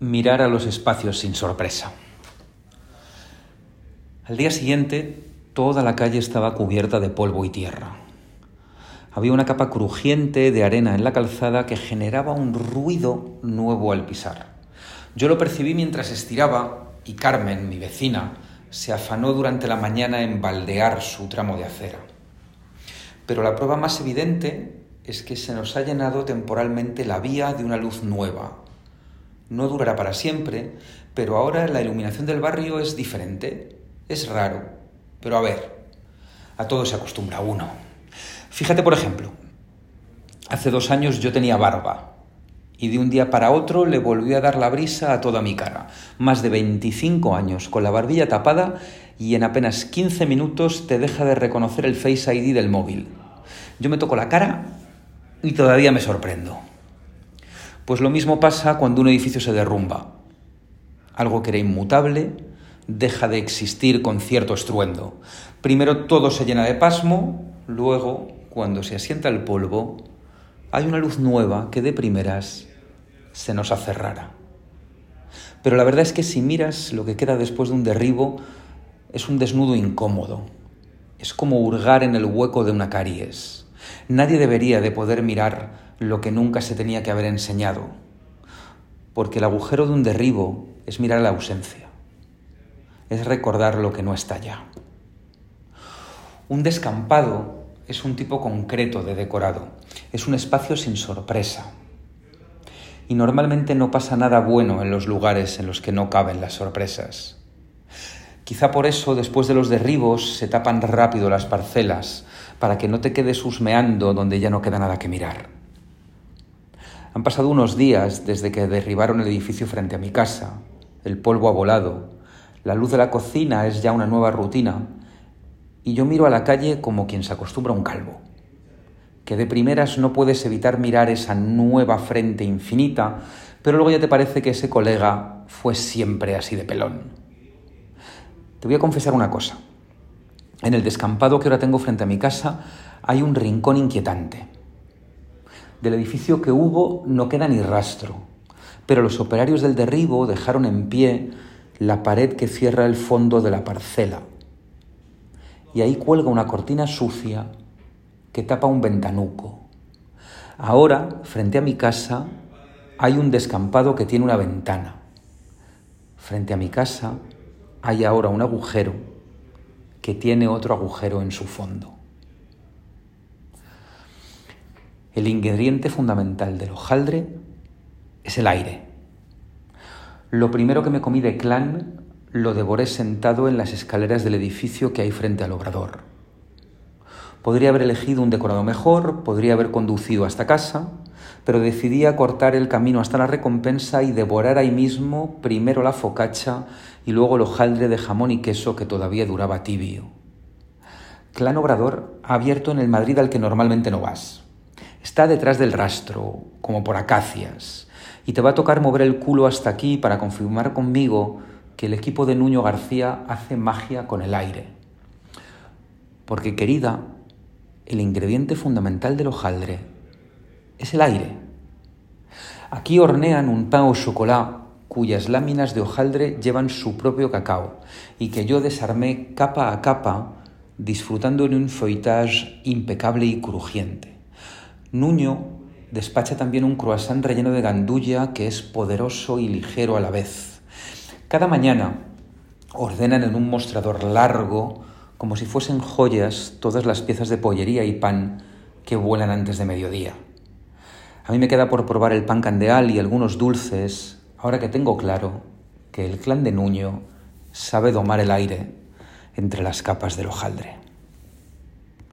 mirar a los espacios sin sorpresa. Al día siguiente, toda la calle estaba cubierta de polvo y tierra. Había una capa crujiente de arena en la calzada que generaba un ruido nuevo al pisar. Yo lo percibí mientras estiraba y Carmen, mi vecina, se afanó durante la mañana en baldear su tramo de acera. Pero la prueba más evidente es que se nos ha llenado temporalmente la vía de una luz nueva, no durará para siempre, pero ahora la iluminación del barrio es diferente. Es raro, pero a ver, a todo se acostumbra uno. Fíjate, por ejemplo, hace dos años yo tenía barba y de un día para otro le volvió a dar la brisa a toda mi cara. Más de 25 años con la barbilla tapada y en apenas 15 minutos te deja de reconocer el Face ID del móvil. Yo me toco la cara y todavía me sorprendo. Pues lo mismo pasa cuando un edificio se derrumba. Algo que era inmutable deja de existir con cierto estruendo. Primero todo se llena de pasmo, luego, cuando se asienta el polvo, hay una luz nueva que de primeras se nos hace rara. Pero la verdad es que si miras lo que queda después de un derribo, es un desnudo incómodo. Es como hurgar en el hueco de una caries. Nadie debería de poder mirar lo que nunca se tenía que haber enseñado, porque el agujero de un derribo es mirar la ausencia, es recordar lo que no está ya. Un descampado es un tipo concreto de decorado, es un espacio sin sorpresa. Y normalmente no pasa nada bueno en los lugares en los que no caben las sorpresas. Quizá por eso después de los derribos se tapan rápido las parcelas, para que no te quedes husmeando donde ya no queda nada que mirar. Han pasado unos días desde que derribaron el edificio frente a mi casa. El polvo ha volado. La luz de la cocina es ya una nueva rutina. Y yo miro a la calle como quien se acostumbra a un calvo. Que de primeras no puedes evitar mirar esa nueva frente infinita, pero luego ya te parece que ese colega fue siempre así de pelón. Te voy a confesar una cosa. En el descampado que ahora tengo frente a mi casa hay un rincón inquietante del edificio que hubo no queda ni rastro, pero los operarios del derribo dejaron en pie la pared que cierra el fondo de la parcela. Y ahí cuelga una cortina sucia que tapa un ventanuco. Ahora, frente a mi casa, hay un descampado que tiene una ventana. Frente a mi casa hay ahora un agujero que tiene otro agujero en su fondo. El ingrediente fundamental del hojaldre es el aire. Lo primero que me comí de clan lo devoré sentado en las escaleras del edificio que hay frente al obrador. Podría haber elegido un decorado mejor, podría haber conducido hasta casa, pero decidí acortar el camino hasta la recompensa y devorar ahí mismo primero la focacha y luego el hojaldre de jamón y queso que todavía duraba tibio. Clan Obrador ha abierto en el Madrid al que normalmente no vas. Está detrás del rastro, como por acacias, y te va a tocar mover el culo hasta aquí para confirmar conmigo que el equipo de Nuño García hace magia con el aire. Porque, querida, el ingrediente fundamental del hojaldre es el aire. Aquí hornean un pan au chocolat cuyas láminas de hojaldre llevan su propio cacao y que yo desarmé capa a capa disfrutando de un feuilletage impecable y crujiente. Nuño despacha también un croissant relleno de gandulla que es poderoso y ligero a la vez. Cada mañana ordenan en un mostrador largo, como si fuesen joyas, todas las piezas de pollería y pan que vuelan antes de mediodía. A mí me queda por probar el pan candeal y algunos dulces, ahora que tengo claro que el clan de Nuño sabe domar el aire entre las capas del hojaldre.